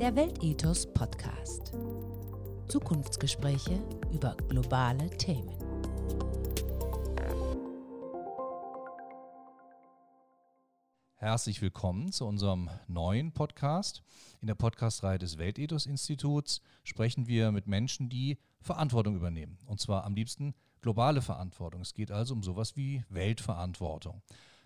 Der Weltethos Podcast. Zukunftsgespräche über globale Themen. Herzlich willkommen zu unserem neuen Podcast. In der Podcastreihe des Weltethos Instituts sprechen wir mit Menschen, die Verantwortung übernehmen. Und zwar am liebsten globale Verantwortung. Es geht also um sowas wie Weltverantwortung.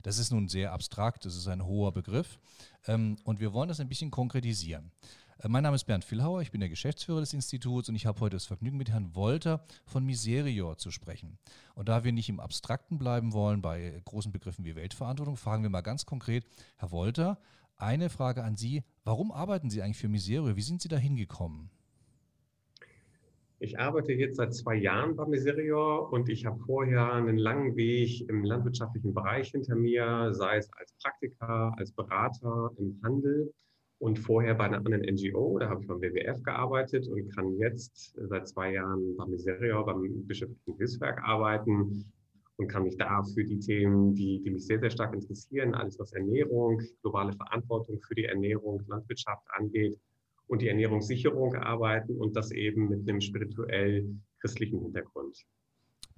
Das ist nun sehr abstrakt, das ist ein hoher Begriff ähm, und wir wollen das ein bisschen konkretisieren. Äh, mein Name ist Bernd Villhauer, ich bin der Geschäftsführer des Instituts und ich habe heute das Vergnügen, mit Herrn Wolter von Miserior zu sprechen. Und da wir nicht im Abstrakten bleiben wollen bei großen Begriffen wie Weltverantwortung, fragen wir mal ganz konkret, Herr Wolter, eine Frage an Sie. Warum arbeiten Sie eigentlich für Miserior? Wie sind Sie da hingekommen? Ich arbeite jetzt seit zwei Jahren bei Miserior und ich habe vorher einen langen Weg im landwirtschaftlichen Bereich hinter mir, sei es als Praktiker, als Berater im Handel und vorher bei einer anderen NGO, da habe ich beim WWF gearbeitet und kann jetzt seit zwei Jahren bei Miserior, beim Bischöflichen Hilfswerk arbeiten und kann mich da für die Themen, die, die mich sehr, sehr stark interessieren, alles was Ernährung, globale Verantwortung für die Ernährung, Landwirtschaft angeht, und die Ernährungssicherung arbeiten und das eben mit einem spirituell christlichen Hintergrund.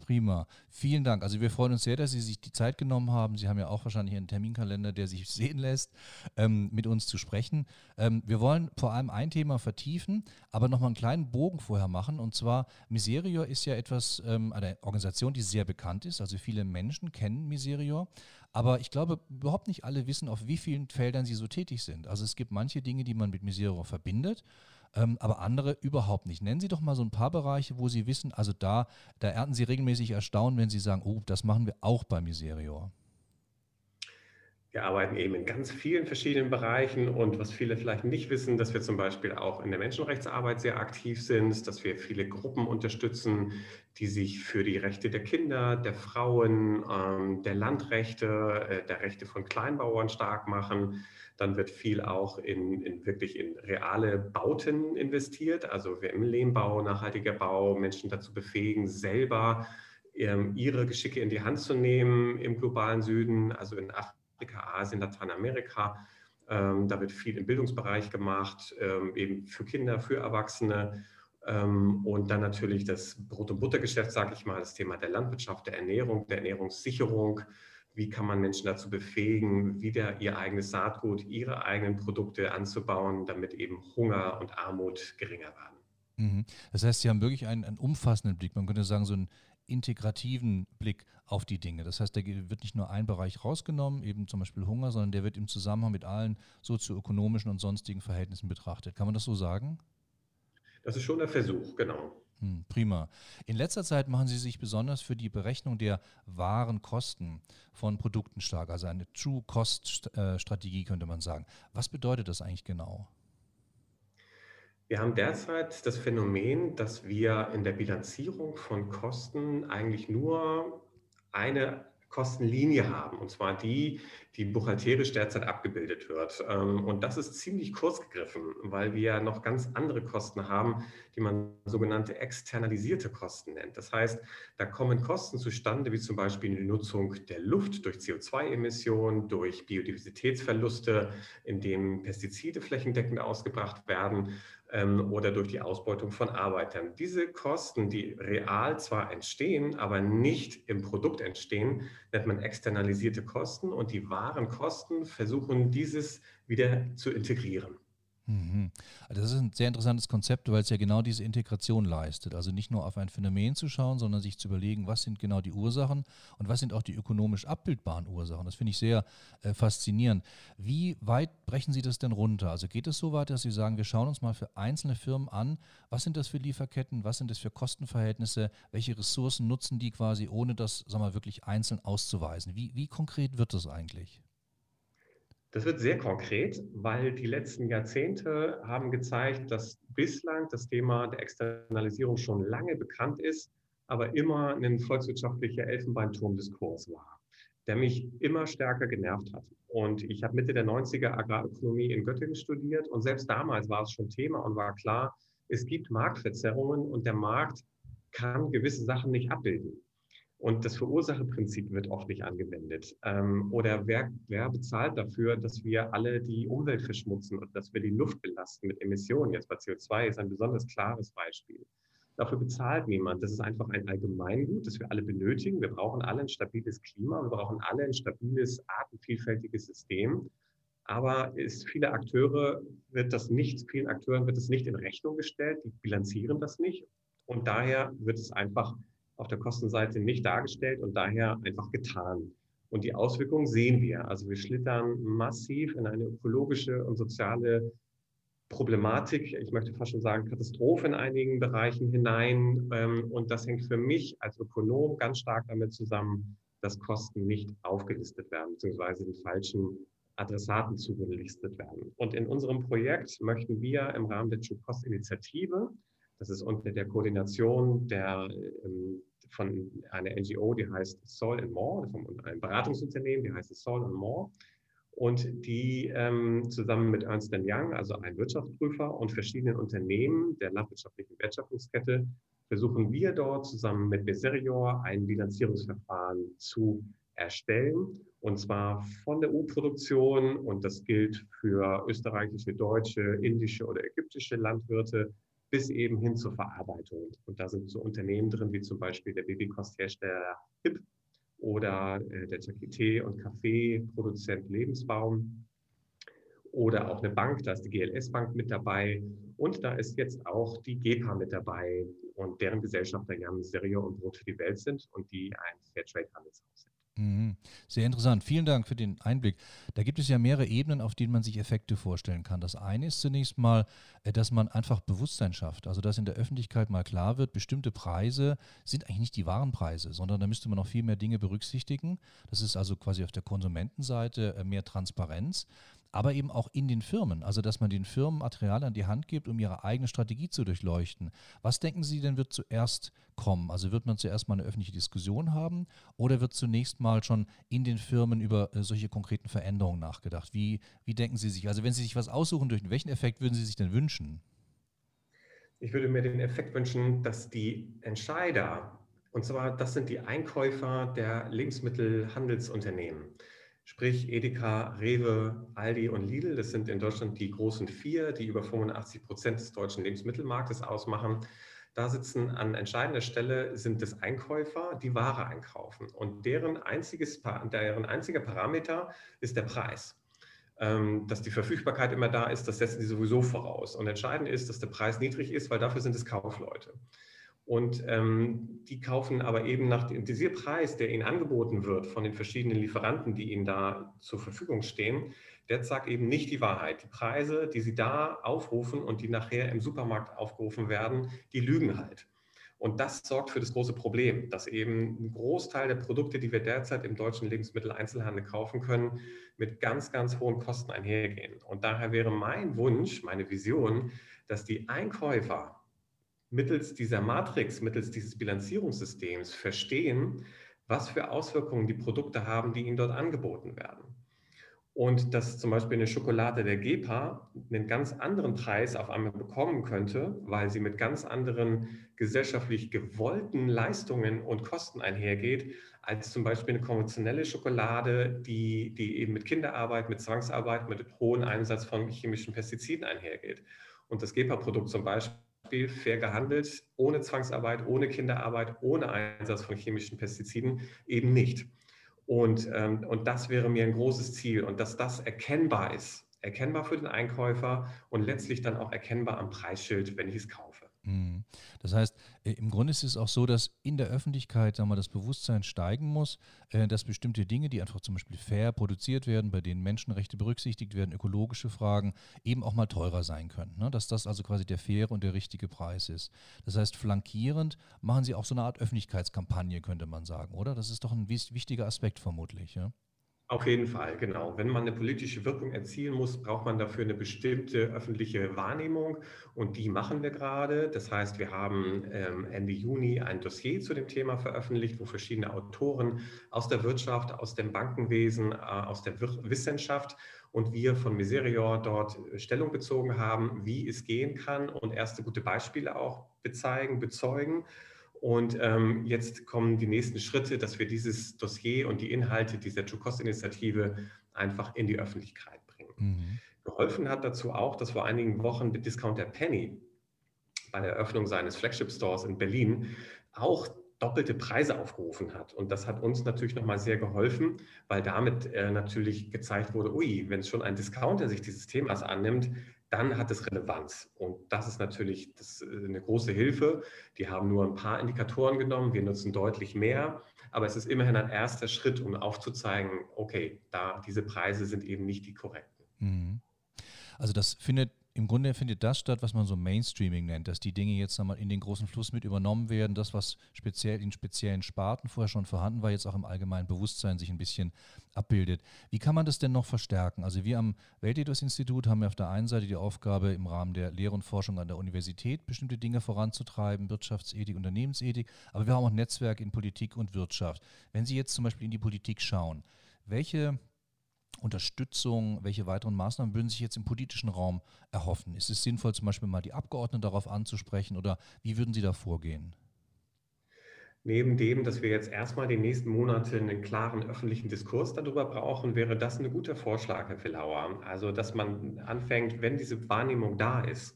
Prima. Vielen Dank. Also wir freuen uns sehr, dass Sie sich die Zeit genommen haben. Sie haben ja auch wahrscheinlich einen Terminkalender, der sich sehen lässt, ähm, mit uns zu sprechen. Ähm, wir wollen vor allem ein Thema vertiefen, aber nochmal einen kleinen Bogen vorher machen. Und zwar, Miserior ist ja etwas, ähm, eine Organisation, die sehr bekannt ist. Also viele Menschen kennen Miserior. Aber ich glaube, überhaupt nicht alle wissen, auf wie vielen Feldern sie so tätig sind. Also es gibt manche Dinge, die man mit Miserior verbindet ähm, aber andere überhaupt nicht. Nennen Sie doch mal so ein paar Bereiche, wo Sie wissen, also da, da ernten Sie regelmäßig Erstaunen, wenn Sie sagen, oh, das machen wir auch bei Miserior. Wir arbeiten eben in ganz vielen verschiedenen Bereichen und was viele vielleicht nicht wissen, dass wir zum Beispiel auch in der Menschenrechtsarbeit sehr aktiv sind, dass wir viele Gruppen unterstützen, die sich für die Rechte der Kinder, der Frauen, ähm, der Landrechte, äh, der Rechte von Kleinbauern stark machen. Dann wird viel auch in, in wirklich in reale Bauten investiert, also wir im Lehmbau, nachhaltiger Bau, Menschen dazu befähigen, selber ähm, ihre Geschicke in die Hand zu nehmen im globalen Süden, also in Afrika Afrika, Asien, Lateinamerika. Ähm, da wird viel im Bildungsbereich gemacht, ähm, eben für Kinder, für Erwachsene. Ähm, und dann natürlich das Brot- und Buttergeschäft, sage ich mal, das Thema der Landwirtschaft, der Ernährung, der Ernährungssicherung. Wie kann man Menschen dazu befähigen, wieder ihr eigenes Saatgut, ihre eigenen Produkte anzubauen, damit eben Hunger und Armut geringer werden? Mhm. Das heißt, Sie haben wirklich einen, einen umfassenden Blick. Man könnte sagen, so einen integrativen Blick auf die Dinge. Das heißt, da wird nicht nur ein Bereich rausgenommen, eben zum Beispiel Hunger, sondern der wird im Zusammenhang mit allen sozioökonomischen und sonstigen Verhältnissen betrachtet. Kann man das so sagen? Das ist schon der Versuch, genau. Hm, prima. In letzter Zeit machen Sie sich besonders für die Berechnung der wahren Kosten von Produkten stark, also eine True Cost äh, könnte man sagen. Was bedeutet das eigentlich genau? Wir haben derzeit das Phänomen, dass wir in der Bilanzierung von Kosten eigentlich nur eine Kostenlinie haben, und zwar die, die buchhalterisch derzeit abgebildet wird. Ähm, und das ist ziemlich kurz gegriffen, weil wir noch ganz andere Kosten haben, die man sogenannte externalisierte Kosten nennt. Das heißt, da kommen Kosten zustande, wie zum Beispiel die Nutzung der Luft durch CO2-Emissionen, durch Biodiversitätsverluste, indem Pestizide flächendeckend ausgebracht werden ähm, oder durch die Ausbeutung von Arbeitern. Diese Kosten, die real zwar entstehen, aber nicht im Produkt entstehen, nennt man externalisierte Kosten und die wahren Kosten versuchen dieses wieder zu integrieren. Mhm. Also das ist ein sehr interessantes Konzept, weil es ja genau diese Integration leistet. Also nicht nur auf ein Phänomen zu schauen, sondern sich zu überlegen, was sind genau die Ursachen und was sind auch die ökonomisch abbildbaren Ursachen. Das finde ich sehr äh, faszinierend. Wie weit brechen Sie das denn runter? Also geht es so weit, dass Sie sagen, wir schauen uns mal für einzelne Firmen an, was sind das für Lieferketten, was sind das für Kostenverhältnisse, welche Ressourcen nutzen die quasi, ohne das sagen wir, wirklich einzeln auszuweisen? Wie, wie konkret wird das eigentlich? Das wird sehr konkret, weil die letzten Jahrzehnte haben gezeigt, dass bislang das Thema der Externalisierung schon lange bekannt ist, aber immer ein volkswirtschaftlicher Elfenbeinturmdiskurs war, der mich immer stärker genervt hat. Und ich habe Mitte der 90er Agrarökonomie in Göttingen studiert und selbst damals war es schon Thema und war klar, es gibt Marktverzerrungen und der Markt kann gewisse Sachen nicht abbilden. Und das Verursacherprinzip wird oft nicht angewendet. Ähm, oder wer, wer bezahlt dafür, dass wir alle die Umwelt verschmutzen und dass wir die Luft belasten mit Emissionen? Jetzt bei CO2 ist ein besonders klares Beispiel. Dafür bezahlt niemand. Das ist einfach ein Allgemeingut, das wir alle benötigen. Wir brauchen alle ein stabiles Klima, wir brauchen alle ein stabiles, artenvielfältiges System. Aber ist viele Akteure wird das nicht, vielen Akteuren wird es nicht in Rechnung gestellt, die bilanzieren das nicht. Und daher wird es einfach auf der Kostenseite nicht dargestellt und daher einfach getan. Und die Auswirkungen sehen wir. Also wir schlittern massiv in eine ökologische und soziale Problematik, ich möchte fast schon sagen Katastrophe in einigen Bereichen hinein. Ähm, und das hängt für mich als Ökonom ganz stark damit zusammen, dass Kosten nicht aufgelistet werden, beziehungsweise den falschen Adressaten zugelistet werden. Und in unserem Projekt möchten wir im Rahmen der True Cost Initiative, das ist unter der Koordination der ähm, von einer NGO, die heißt Soul and More, von einem Beratungsunternehmen, die heißt Soul and More. Und die ähm, zusammen mit Ernst Young, also einem Wirtschaftsprüfer und verschiedenen Unternehmen der landwirtschaftlichen Wertschöpfungskette, versuchen wir dort zusammen mit Beserior ein Bilanzierungsverfahren zu erstellen. Und zwar von der U-Produktion, und das gilt für österreichische, deutsche, indische oder ägyptische Landwirte, bis eben hin zur Verarbeitung. Und da sind so Unternehmen drin, wie zum Beispiel der Babykosthersteller HIP oder äh, der Tee- und Kaffeeproduzent Lebensbaum oder auch eine Bank, da ist die GLS-Bank mit dabei und da ist jetzt auch die GEPA mit dabei und deren Gesellschafter ja Serio und Brot für die Welt sind und die ein Fairtrade-Handelshaus. Sehr interessant. Vielen Dank für den Einblick. Da gibt es ja mehrere Ebenen, auf denen man sich Effekte vorstellen kann. Das eine ist zunächst mal, äh, dass man einfach Bewusstsein schafft. Also, dass in der Öffentlichkeit mal klar wird, bestimmte Preise sind eigentlich nicht die wahren Preise, sondern da müsste man noch viel mehr Dinge berücksichtigen. Das ist also quasi auf der Konsumentenseite äh, mehr Transparenz aber eben auch in den Firmen. Also, dass man den Firmen Material an die Hand gibt, um ihre eigene Strategie zu durchleuchten. Was denken Sie denn wird zuerst kommen? Also, wird man zuerst mal eine öffentliche Diskussion haben oder wird zunächst mal schon in den Firmen über äh, solche konkreten Veränderungen nachgedacht? Wie, wie denken Sie sich? Also, wenn Sie sich was aussuchen, durch welchen Effekt würden Sie sich denn wünschen? Ich würde mir den Effekt wünschen, dass die Entscheider, und zwar das sind die Einkäufer der Lebensmittelhandelsunternehmen, Sprich Edeka, Rewe, Aldi und Lidl, das sind in Deutschland die großen vier, die über 85 Prozent des deutschen Lebensmittelmarktes ausmachen. Da sitzen an entscheidender Stelle sind es Einkäufer, die Ware einkaufen. Und deren, einziges, deren einziger Parameter ist der Preis. Ähm, dass die Verfügbarkeit immer da ist, das setzen sie sowieso voraus. Und entscheidend ist, dass der Preis niedrig ist, weil dafür sind es Kaufleute. Und ähm, die kaufen aber eben nach dem Preis, der ihnen angeboten wird von den verschiedenen Lieferanten, die ihnen da zur Verfügung stehen, der sagt eben nicht die Wahrheit. Die Preise, die sie da aufrufen und die nachher im Supermarkt aufgerufen werden, die lügen halt. Und das sorgt für das große Problem, dass eben ein Großteil der Produkte, die wir derzeit im deutschen Lebensmitteleinzelhandel kaufen können, mit ganz, ganz hohen Kosten einhergehen. Und daher wäre mein Wunsch, meine Vision, dass die Einkäufer mittels dieser Matrix, mittels dieses Bilanzierungssystems verstehen, was für Auswirkungen die Produkte haben, die ihnen dort angeboten werden. Und dass zum Beispiel eine Schokolade der GEPA einen ganz anderen Preis auf einmal bekommen könnte, weil sie mit ganz anderen gesellschaftlich gewollten Leistungen und Kosten einhergeht, als zum Beispiel eine konventionelle Schokolade, die, die eben mit Kinderarbeit, mit Zwangsarbeit, mit hohem Einsatz von chemischen Pestiziden einhergeht. Und das GEPA-Produkt zum Beispiel Beispiel fair gehandelt, ohne Zwangsarbeit, ohne Kinderarbeit, ohne Einsatz von chemischen Pestiziden eben nicht. Und, ähm, und das wäre mir ein großes Ziel und dass das erkennbar ist, erkennbar für den Einkäufer und letztlich dann auch erkennbar am Preisschild, wenn ich es kaufe. Mhm. Das heißt, äh, im Grunde ist es auch so, dass in der Öffentlichkeit sagen wir, das Bewusstsein steigen muss, äh, dass bestimmte Dinge, die einfach zum Beispiel fair produziert werden, bei denen Menschenrechte berücksichtigt werden, ökologische Fragen, eben auch mal teurer sein können. Ne? Dass das also quasi der faire und der richtige Preis ist. Das heißt, flankierend machen Sie auch so eine Art Öffentlichkeitskampagne, könnte man sagen, oder? Das ist doch ein wichtiger Aspekt vermutlich. Ja? Auf jeden Fall, genau. Wenn man eine politische Wirkung erzielen muss, braucht man dafür eine bestimmte öffentliche Wahrnehmung und die machen wir gerade. Das heißt, wir haben ähm, Ende Juni ein Dossier zu dem Thema veröffentlicht, wo verschiedene Autoren aus der Wirtschaft, aus dem Bankenwesen, äh, aus der Wissenschaft und wir von Miserior dort Stellung bezogen haben, wie es gehen kann und erste gute Beispiele auch bezeigen, bezeugen. Und ähm, jetzt kommen die nächsten Schritte, dass wir dieses Dossier und die Inhalte dieser True Cost Initiative einfach in die Öffentlichkeit bringen. Mhm. Geholfen hat dazu auch, dass vor einigen Wochen der Discounter Penny bei der Eröffnung seines Flagship Stores in Berlin auch doppelte Preise aufgerufen hat. Und das hat uns natürlich nochmal sehr geholfen, weil damit äh, natürlich gezeigt wurde, ui, wenn es schon ein Discounter sich dieses Themas annimmt, dann hat es Relevanz. Und das ist natürlich das, äh, eine große Hilfe. Die haben nur ein paar Indikatoren genommen, wir nutzen deutlich mehr, aber es ist immerhin ein erster Schritt, um aufzuzeigen, okay, da diese Preise sind eben nicht die korrekten. Mhm. Also das findet im Grunde findet das statt, was man so Mainstreaming nennt, dass die Dinge jetzt einmal in den großen Fluss mit übernommen werden. Das, was speziell in speziellen Sparten vorher schon vorhanden war, jetzt auch im allgemeinen Bewusstsein sich ein bisschen abbildet. Wie kann man das denn noch verstärken? Also wir am Weltethos-Institut haben ja auf der einen Seite die Aufgabe, im Rahmen der Lehre und Forschung an der Universität bestimmte Dinge voranzutreiben, Wirtschaftsethik, Unternehmensethik, aber wir haben auch Netzwerk in Politik und Wirtschaft. Wenn Sie jetzt zum Beispiel in die Politik schauen, welche Unterstützung, welche weiteren Maßnahmen würden sich jetzt im politischen Raum erhoffen? Ist es sinnvoll, zum Beispiel mal die Abgeordneten darauf anzusprechen oder wie würden Sie da vorgehen? Neben dem, dass wir jetzt erstmal die nächsten Monate einen klaren öffentlichen Diskurs darüber brauchen, wäre das ein guter Vorschlag, Herr Villauer. Also, dass man anfängt, wenn diese Wahrnehmung da ist,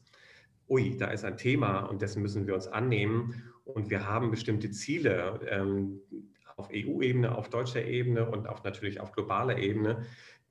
ui, da ist ein Thema und dessen müssen wir uns annehmen und wir haben bestimmte Ziele ähm, auf EU-Ebene, auf deutscher Ebene und auch natürlich auf globaler Ebene,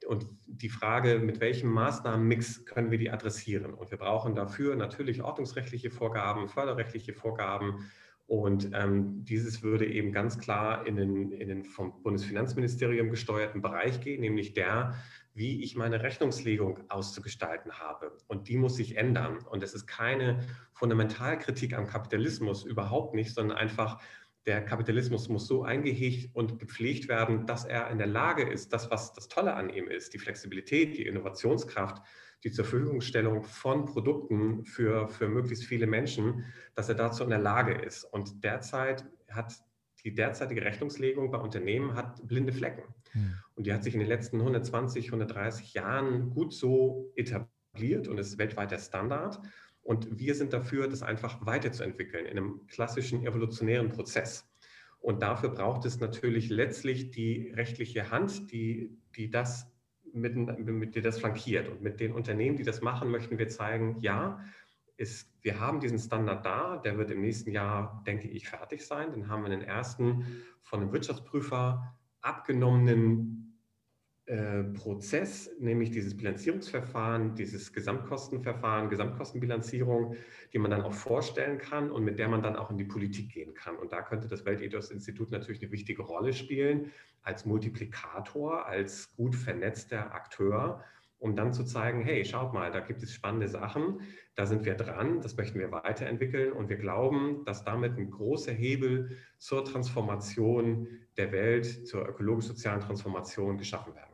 und die Frage, mit welchem Maßnahmenmix können wir die adressieren? Und wir brauchen dafür natürlich ordnungsrechtliche Vorgaben, förderrechtliche Vorgaben. Und ähm, dieses würde eben ganz klar in den, in den vom Bundesfinanzministerium gesteuerten Bereich gehen, nämlich der, wie ich meine Rechnungslegung auszugestalten habe. Und die muss sich ändern. Und es ist keine Fundamentalkritik am Kapitalismus, überhaupt nicht, sondern einfach der Kapitalismus muss so eingehegt und gepflegt werden, dass er in der Lage ist, das, was das Tolle an ihm ist, die Flexibilität, die Innovationskraft, die zur Verfügungstellung von Produkten für, für möglichst viele Menschen, dass er dazu in der Lage ist. Und derzeit hat die derzeitige Rechnungslegung bei Unternehmen hat blinde Flecken. Hm. Und die hat sich in den letzten 120, 130 Jahren gut so etabliert und ist weltweit der Standard. Und wir sind dafür, das einfach weiterzuentwickeln in einem klassischen evolutionären Prozess. Und dafür braucht es natürlich letztlich die rechtliche Hand, die, die das mit, mit die das flankiert. Und mit den Unternehmen, die das machen, möchten wir zeigen, ja, ist, wir haben diesen Standard da, der wird im nächsten Jahr, denke ich, fertig sein. Dann haben wir den ersten von einem Wirtschaftsprüfer abgenommenen Prozess, nämlich dieses Bilanzierungsverfahren, dieses Gesamtkostenverfahren, Gesamtkostenbilanzierung, die man dann auch vorstellen kann und mit der man dann auch in die Politik gehen kann. Und da könnte das Weltethos-Institut natürlich eine wichtige Rolle spielen als Multiplikator, als gut vernetzter Akteur, um dann zu zeigen, hey, schaut mal, da gibt es spannende Sachen, da sind wir dran, das möchten wir weiterentwickeln und wir glauben, dass damit ein großer Hebel zur Transformation der Welt, zur ökologisch-sozialen Transformation geschaffen werden.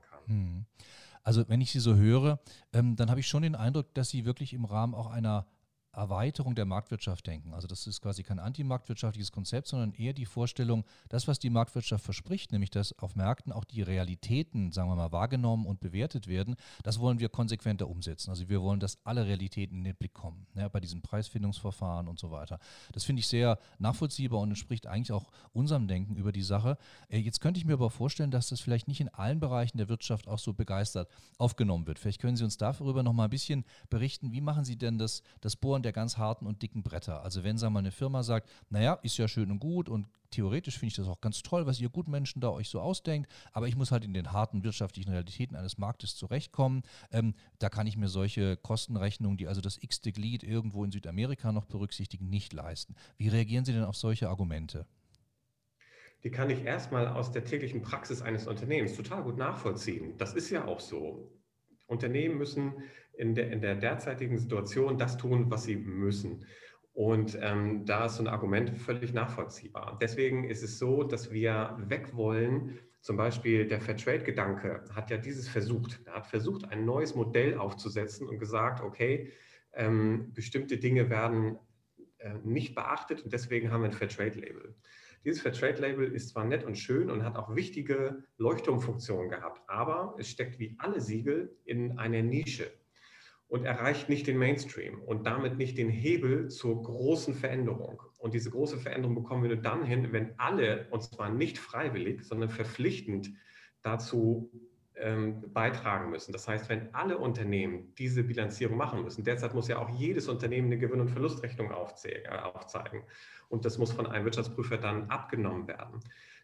Also wenn ich Sie so höre, ähm, dann habe ich schon den Eindruck, dass Sie wirklich im Rahmen auch einer Erweiterung der Marktwirtschaft denken. Also das ist quasi kein antimarktwirtschaftliches Konzept, sondern eher die Vorstellung, das, was die Marktwirtschaft verspricht, nämlich dass auf Märkten auch die Realitäten, sagen wir mal, wahrgenommen und bewertet werden, das wollen wir konsequenter umsetzen. Also wir wollen, dass alle Realitäten in den Blick kommen, ja, bei diesen Preisfindungsverfahren und so weiter. Das finde ich sehr nachvollziehbar und entspricht eigentlich auch unserem Denken über die Sache. Äh, jetzt könnte ich mir aber vorstellen, dass das vielleicht nicht in allen Bereichen der Wirtschaft auch so begeistert aufgenommen wird. Vielleicht können Sie uns darüber noch mal ein bisschen berichten. Wie machen Sie denn das, das Bohren Bauern der ganz harten und dicken Bretter. Also wenn, sagen mal, eine Firma sagt, naja, ist ja schön und gut und theoretisch finde ich das auch ganz toll, was ihr Gutmenschen da euch so ausdenkt, aber ich muss halt in den harten wirtschaftlichen Realitäten eines Marktes zurechtkommen. Ähm, da kann ich mir solche Kostenrechnungen, die also das x-te Glied irgendwo in Südamerika noch berücksichtigen, nicht leisten. Wie reagieren Sie denn auf solche Argumente? die kann ich erstmal aus der täglichen Praxis eines Unternehmens total gut nachvollziehen. Das ist ja auch so. Unternehmen müssen in der, in der derzeitigen Situation das tun, was sie müssen. Und ähm, da ist so ein Argument völlig nachvollziehbar. Deswegen ist es so, dass wir weg wollen. Zum Beispiel der Fairtrade-Gedanke hat ja dieses versucht. Er hat versucht, ein neues Modell aufzusetzen und gesagt, okay, ähm, bestimmte Dinge werden äh, nicht beachtet und deswegen haben wir ein Fairtrade-Label. Dieses Fairtrade-Label ist zwar nett und schön und hat auch wichtige Leuchtturmfunktionen gehabt, aber es steckt wie alle Siegel in einer Nische. Und erreicht nicht den Mainstream und damit nicht den Hebel zur großen Veränderung. Und diese große Veränderung bekommen wir nur dann hin, wenn alle, und zwar nicht freiwillig, sondern verpflichtend dazu ähm, beitragen müssen. Das heißt, wenn alle Unternehmen diese Bilanzierung machen müssen, derzeit muss ja auch jedes Unternehmen eine Gewinn- und Verlustrechnung äh, aufzeigen. Und das muss von einem Wirtschaftsprüfer dann abgenommen werden.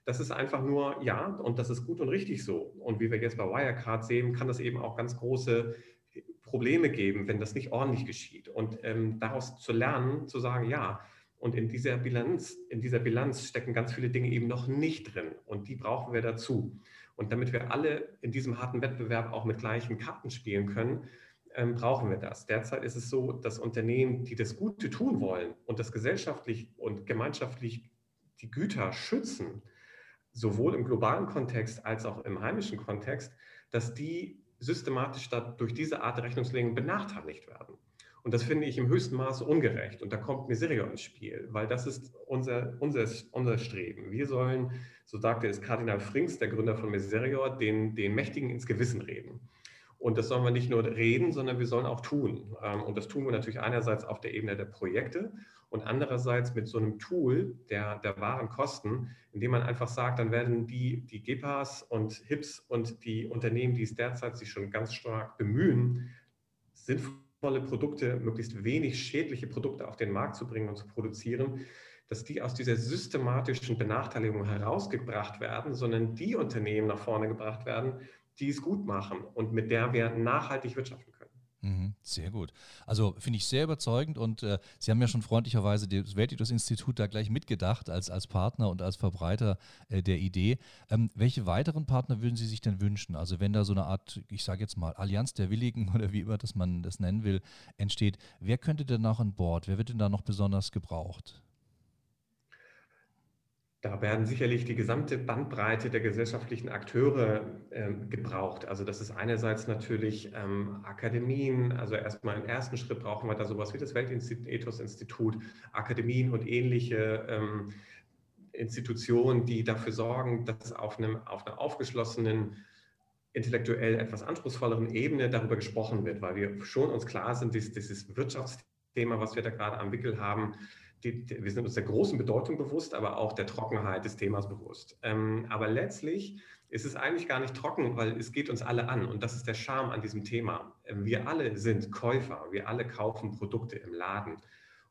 Das ist einfach nur, ja, und das ist gut und richtig so. Und wie wir jetzt bei Wirecard sehen, kann das eben auch ganz große Probleme geben, wenn das nicht ordentlich geschieht. Und ähm, daraus zu lernen, zu sagen, ja, und in dieser Bilanz, in dieser Bilanz stecken ganz viele Dinge eben noch nicht drin. Und die brauchen wir dazu. Und damit wir alle in diesem harten Wettbewerb auch mit gleichen Karten spielen können, ähm, brauchen wir das. Derzeit ist es so, dass Unternehmen, die das Gute tun wollen und das gesellschaftlich und gemeinschaftlich die Güter schützen, sowohl im globalen Kontext als auch im heimischen Kontext, dass die systematisch durch diese Art der Rechnungslegung benachteiligt werden. Und das finde ich im höchsten Maße ungerecht. Und da kommt Miserio ins Spiel, weil das ist unser, unser, unser Streben. Wir sollen, so sagte es Kardinal Frings, der Gründer von Miserio, den, den Mächtigen ins Gewissen reden. Und das sollen wir nicht nur reden, sondern wir sollen auch tun. Ähm, und das tun wir natürlich einerseits auf der Ebene der Projekte und andererseits mit so einem Tool der, der wahren Kosten, indem man einfach sagt, dann werden die, die GEPAs und HIPs und die Unternehmen, die es derzeit sich schon ganz stark bemühen, sinnvolle Produkte, möglichst wenig schädliche Produkte auf den Markt zu bringen und zu produzieren, dass die aus dieser systematischen Benachteiligung herausgebracht werden, sondern die Unternehmen nach vorne gebracht werden, die es gut machen und mit der wir nachhaltig wirtschaften können. Mhm, sehr gut. Also finde ich sehr überzeugend und äh, Sie haben ja schon freundlicherweise das Weltethos-Institut da gleich mitgedacht als, als Partner und als Verbreiter äh, der Idee. Ähm, welche weiteren Partner würden Sie sich denn wünschen? Also wenn da so eine Art, ich sage jetzt mal, Allianz der Willigen oder wie immer das man das nennen will, entsteht, wer könnte denn noch an Bord? Wer wird denn da noch besonders gebraucht? Da werden sicherlich die gesamte Bandbreite der gesellschaftlichen Akteure äh, gebraucht. Also das ist einerseits natürlich ähm, Akademien, also erstmal im ersten Schritt brauchen wir da sowas wie das Weltethos-Institut, Akademien und ähnliche ähm, Institutionen, die dafür sorgen, dass auf, einem, auf einer aufgeschlossenen, intellektuell etwas anspruchsvolleren Ebene darüber gesprochen wird, weil wir schon uns klar sind, dieses, dieses Wirtschaftsthema, was wir da gerade am Wickel haben, die, die, wir sind uns der großen Bedeutung bewusst, aber auch der Trockenheit des Themas bewusst. Ähm, aber letztlich ist es eigentlich gar nicht trocken, weil es geht uns alle an. Und das ist der Charme an diesem Thema. Ähm, wir alle sind Käufer, wir alle kaufen Produkte im Laden.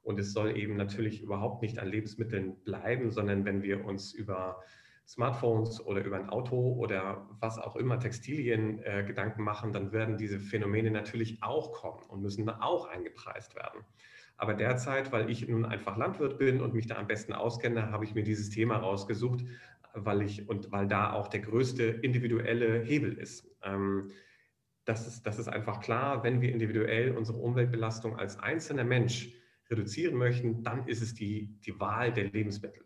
Und es soll eben natürlich überhaupt nicht an Lebensmitteln bleiben, sondern wenn wir uns über Smartphones oder über ein Auto oder was auch immer Textilien äh, Gedanken machen, dann werden diese Phänomene natürlich auch kommen und müssen auch eingepreist werden. Aber derzeit, weil ich nun einfach Landwirt bin und mich da am besten auskenne, habe ich mir dieses Thema rausgesucht, weil ich und weil da auch der größte individuelle Hebel ist. Ähm, das ist, das ist einfach klar, wenn wir individuell unsere Umweltbelastung als einzelner Mensch reduzieren möchten, dann ist es die, die Wahl der Lebensmittel.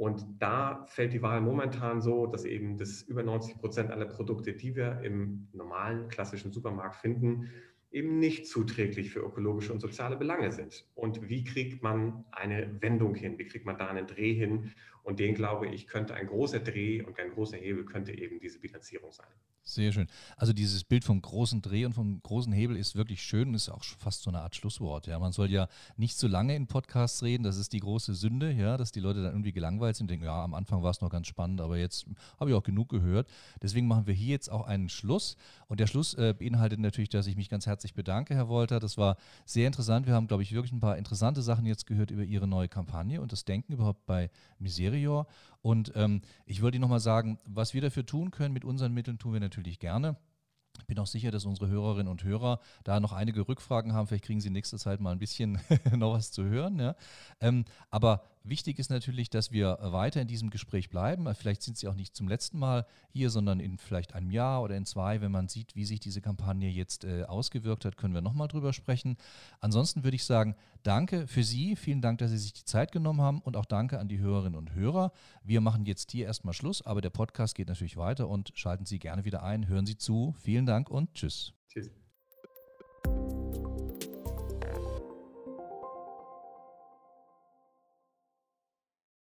Und da fällt die Wahl momentan so, dass eben das über 90 Prozent aller Produkte, die wir im normalen klassischen Supermarkt finden, eben nicht zuträglich für ökologische und soziale Belange sind. Und wie kriegt man eine Wendung hin? Wie kriegt man da einen Dreh hin? Und den, glaube ich, könnte ein großer Dreh und ein großer Hebel könnte eben diese Bilanzierung sein. Sehr schön. Also dieses Bild vom großen Dreh und vom großen Hebel ist wirklich schön und ist auch fast so eine Art Schlusswort. Ja, man soll ja nicht zu lange in Podcasts reden. Das ist die große Sünde, ja, dass die Leute dann irgendwie gelangweilt sind und denken, ja, am Anfang war es noch ganz spannend, aber jetzt habe ich auch genug gehört. Deswegen machen wir hier jetzt auch einen Schluss. Und der Schluss äh, beinhaltet natürlich, dass ich mich ganz herzlich bedanke, Herr Wolter. Das war sehr interessant. Wir haben, glaube ich, wirklich ein paar interessante Sachen jetzt gehört über Ihre neue Kampagne und das Denken überhaupt bei Miserior. Und ähm, ich wollte Ihnen nochmal sagen, was wir dafür tun können mit unseren Mitteln, tun wir natürlich gerne. Ich bin auch sicher, dass unsere Hörerinnen und Hörer da noch einige Rückfragen haben. Vielleicht kriegen sie in nächster Zeit mal ein bisschen noch was zu hören. Ja. Ähm, aber wichtig ist natürlich, dass wir weiter in diesem Gespräch bleiben. Vielleicht sind Sie auch nicht zum letzten Mal hier, sondern in vielleicht einem Jahr oder in zwei, wenn man sieht, wie sich diese Kampagne jetzt äh, ausgewirkt hat, können wir nochmal drüber sprechen. Ansonsten würde ich sagen, danke für Sie. Vielen Dank, dass Sie sich die Zeit genommen haben und auch danke an die Hörerinnen und Hörer. Wir machen jetzt hier erstmal Schluss, aber der Podcast geht natürlich weiter und schalten Sie gerne wieder ein. Hören Sie zu. Vielen Dank und tschüss. Tschüss.